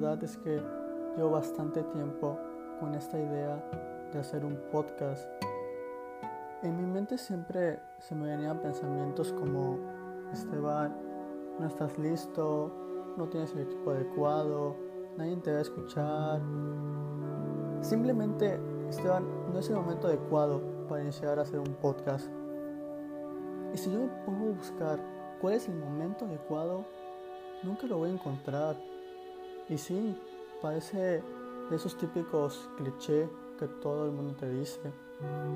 verdad es que llevo bastante tiempo con esta idea de hacer un podcast. En mi mente siempre se me venían pensamientos como, Esteban, no estás listo, no tienes el equipo adecuado, nadie te va a escuchar. Simplemente, Esteban, no es el momento adecuado para iniciar a hacer un podcast. Y si yo me pongo a buscar cuál es el momento adecuado, nunca lo voy a encontrar. Y sí, parece de esos típicos clichés que todo el mundo te dice,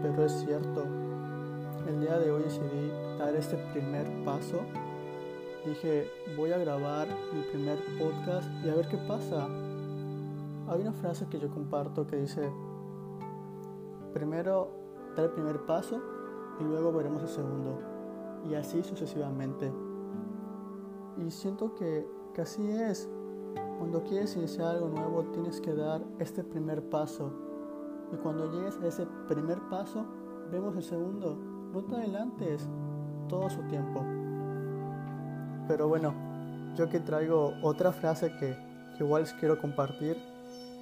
pero es cierto. El día de hoy decidí dar este primer paso. Dije, voy a grabar mi primer podcast y a ver qué pasa. Hay una frase que yo comparto que dice, primero dar el primer paso y luego veremos el segundo. Y así sucesivamente. Y siento que, que así es. Cuando quieres iniciar algo nuevo tienes que dar este primer paso. Y cuando llegues a ese primer paso, vemos el segundo. No te adelantes, todo su tiempo. Pero bueno, yo que traigo otra frase que, que igual les quiero compartir,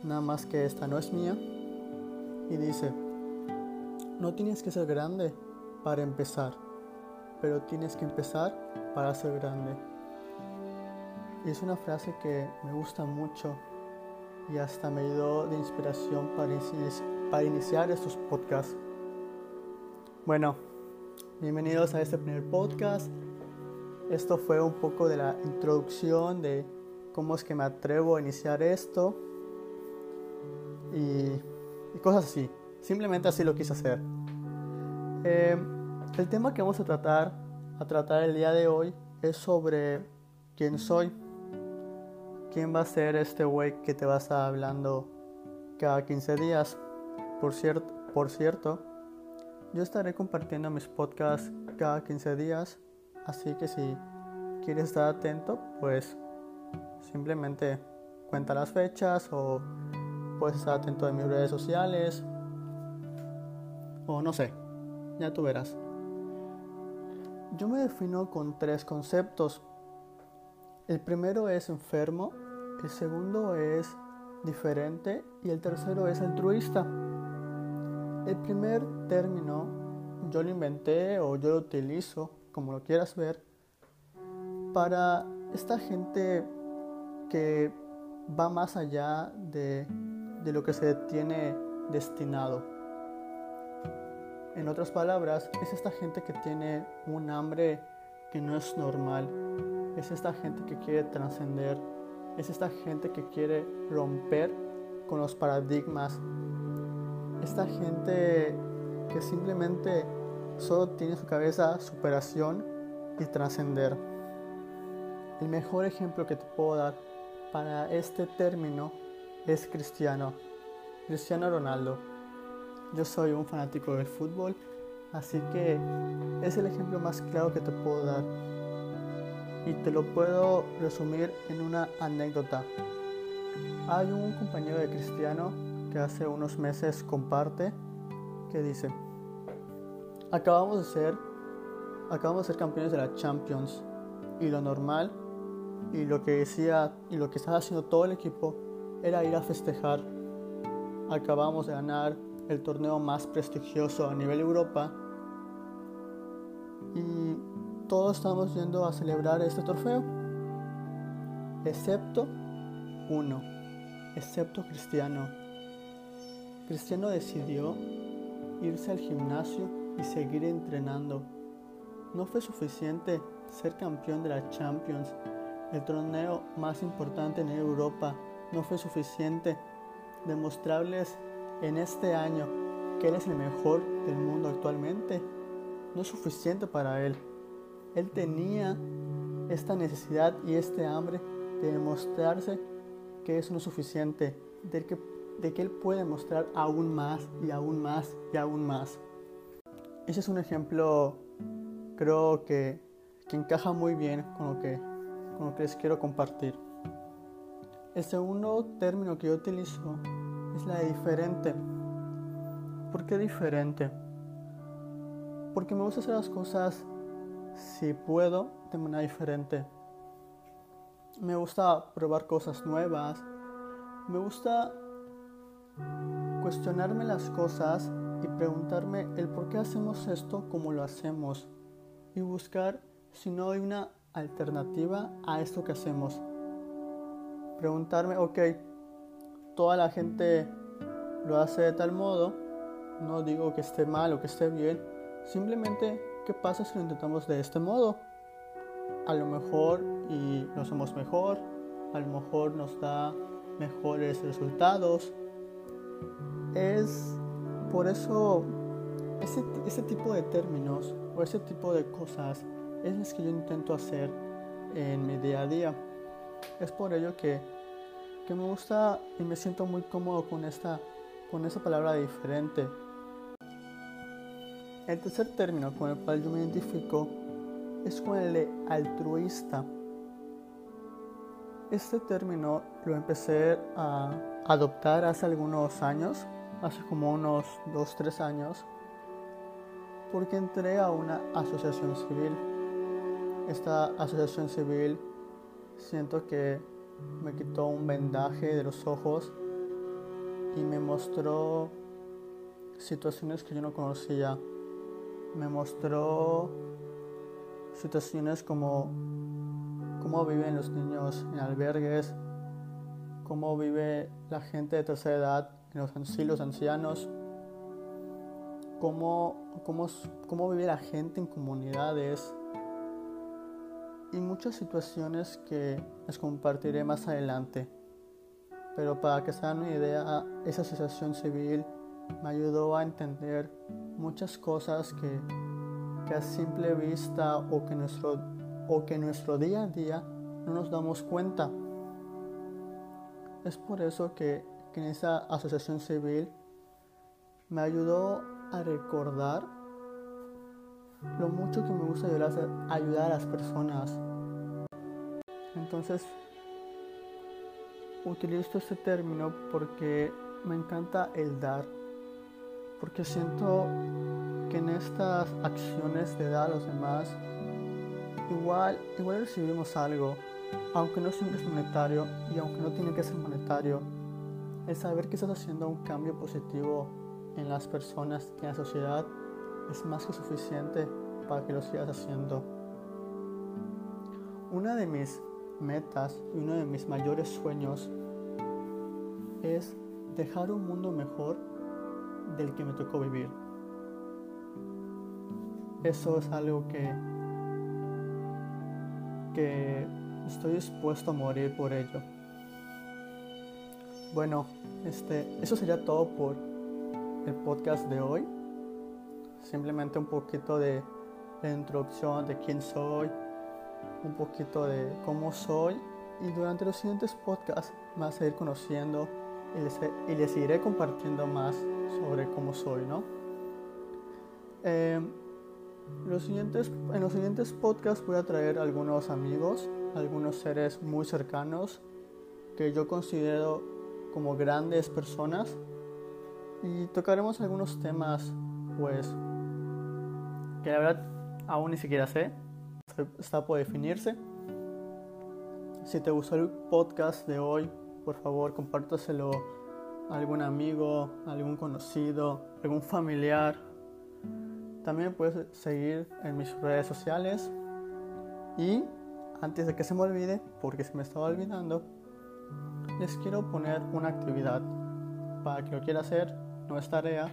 nada más que esta no es mía. Y dice, no tienes que ser grande para empezar, pero tienes que empezar para ser grande. Y es una frase que me gusta mucho y hasta me ayudó de inspiración para, para iniciar estos podcasts. Bueno, bienvenidos a este primer podcast. Esto fue un poco de la introducción de cómo es que me atrevo a iniciar esto y, cosas así. Simplemente así lo quise hacer. Eh, el tema que vamos a tratar, a tratar el día de hoy es sobre quién soy. ¿Quién va a ser este güey que te va a hablando cada 15 días? Por cierto, por cierto, yo estaré compartiendo mis podcasts cada 15 días, así que si quieres estar atento, pues simplemente cuenta las fechas o puedes estar atento de mis redes sociales o no sé, ya tú verás. Yo me defino con tres conceptos el primero es enfermo, el segundo es diferente y el tercero es altruista. El primer término yo lo inventé o yo lo utilizo, como lo quieras ver, para esta gente que va más allá de, de lo que se tiene destinado. En otras palabras, es esta gente que tiene un hambre que no es normal, es esta gente que quiere trascender, es esta gente que quiere romper con los paradigmas, esta gente que simplemente solo tiene en su cabeza superación y trascender. El mejor ejemplo que te puedo dar para este término es Cristiano, Cristiano Ronaldo. Yo soy un fanático del fútbol, así que es el ejemplo más claro que te puedo dar y te lo puedo resumir en una anécdota. Hay un compañero de Cristiano que hace unos meses comparte que dice, acabamos de ser, acabamos de ser campeones de la Champions y lo normal y lo que decía y lo que estaba haciendo todo el equipo era ir a festejar. Acabamos de ganar el torneo más prestigioso a nivel Europa todos estamos yendo a celebrar este trofeo, excepto uno, excepto Cristiano. Cristiano decidió irse al gimnasio y seguir entrenando. No fue suficiente ser campeón de la Champions, el torneo más importante en Europa. No fue suficiente demostrarles en este año que él es el mejor del mundo actualmente. No es suficiente para él. Él tenía esta necesidad y este hambre de demostrarse que eso no es suficiente, de que, de que Él puede mostrar aún más y aún más y aún más. Ese es un ejemplo, creo que, que encaja muy bien con lo, que, con lo que les quiero compartir. El segundo término que yo utilizo es la de diferente. ¿Por qué diferente? Porque me gusta hacer las cosas si puedo de manera diferente. Me gusta probar cosas nuevas, Me gusta cuestionarme las cosas y preguntarme el por qué hacemos esto como lo hacemos y buscar si no hay una alternativa a esto que hacemos. Preguntarme, ok, toda la gente lo hace de tal modo, no digo que esté mal o que esté bien, simplemente qué pasa si lo intentamos de este modo. A lo mejor y nos hacemos mejor, a lo mejor nos da mejores resultados. Es por eso ese, tipo de términos o ese tipo de cosas es lo que yo intento hacer en mi día a día. Es por ello que, que me gusta y me siento muy cómodo con esta con esa palabra diferente. El tercer término con el cual yo me identifico es con el de altruista. Este término lo empecé a adoptar hace algunos años, hace como unos 2-3 años, porque entré a una asociación civil. Esta asociación civil siento que me quitó un vendaje de los ojos y me mostró situaciones que yo no conocía. Me mostró situaciones como cómo viven los niños en albergues, cómo vive la gente de tercera edad en los asilos ancianos, cómo, cómo, cómo vive la gente en comunidades y muchas situaciones que les compartiré más adelante. Pero para que se hagan una idea, esa asociación civil me ayudó a entender muchas cosas que, a simple vista o que, nuestro, o que nuestro día a día no nos damos cuenta. Es por eso que, en esa asociación civil me ayudó a recordar lo mucho que me gusta ayudar ayudar a las personas. Entonces, utilizo este término porque me encanta el dar, porque siento que en estas acciones de dar a los demás, igual, igual recibimos algo, aunque no siempre es monetario y aunque no tiene que ser monetario, el saber que estás haciendo un cambio positivo en las personas y en la sociedad es más que suficiente para que lo sigas haciendo. Una de mis metas y uno de mis mayores sueños es dejar un mundo mejor del que me tocó vivir. Eso es algo que, que estoy dispuesto a morir por ello. Bueno, este, eso sería todo por el podcast de hoy. Simplemente un poquito de, introducción de quién soy, un poquito de cómo soy y durante los siguientes podcasts vas a ir conociendo y les, y les iré compartiendo más sobre cómo soy, ¿no? Eh, los siguientes, en los siguientes podcasts voy a traer algunos amigos, algunos seres muy cercanos que yo considero como grandes personas y tocaremos algunos temas pues que la verdad aún ni siquiera sé está por definirse. Si te gustó el podcast de hoy, por favor compártaselo algún amigo, algún conocido, algún familiar. También puedes seguir en mis redes sociales. Y antes de que se me olvide, porque se me estaba olvidando, les quiero poner una actividad para que lo quiera hacer, no es tarea.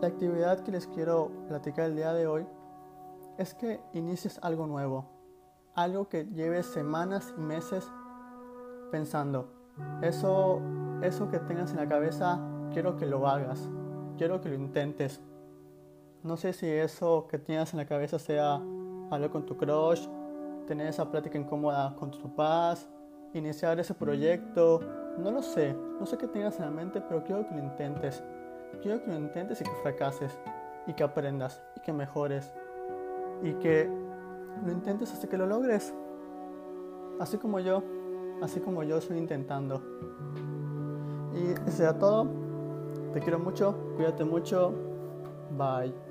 La actividad que les quiero platicar el día de hoy es que inicies algo nuevo, algo que lleves semanas y meses pensando. Eso, eso que tengas en la cabeza, quiero que lo hagas, quiero que lo intentes. No sé si eso que tienes en la cabeza sea hablar con tu crush, tener esa plática incómoda con tus papás, iniciar ese proyecto, no lo sé, no sé qué tengas en la mente, pero quiero que lo intentes. Quiero que lo intentes y que fracases, y que aprendas, y que mejores y que lo intentes hasta que lo logres. Así como yo, así como yo estoy intentando. Y eso será todo. Te quiero mucho, cuídate mucho. Bye.